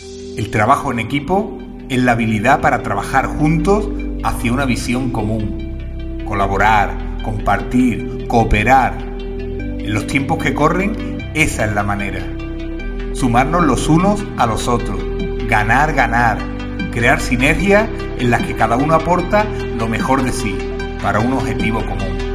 El trabajo en equipo es la habilidad para trabajar juntos hacia una visión común. Colaborar, compartir, cooperar. En los tiempos que corren, esa es la manera. Sumarnos los unos a los otros. Ganar, ganar. Crear sinergias en las que cada uno aporta lo mejor de sí para un objetivo común.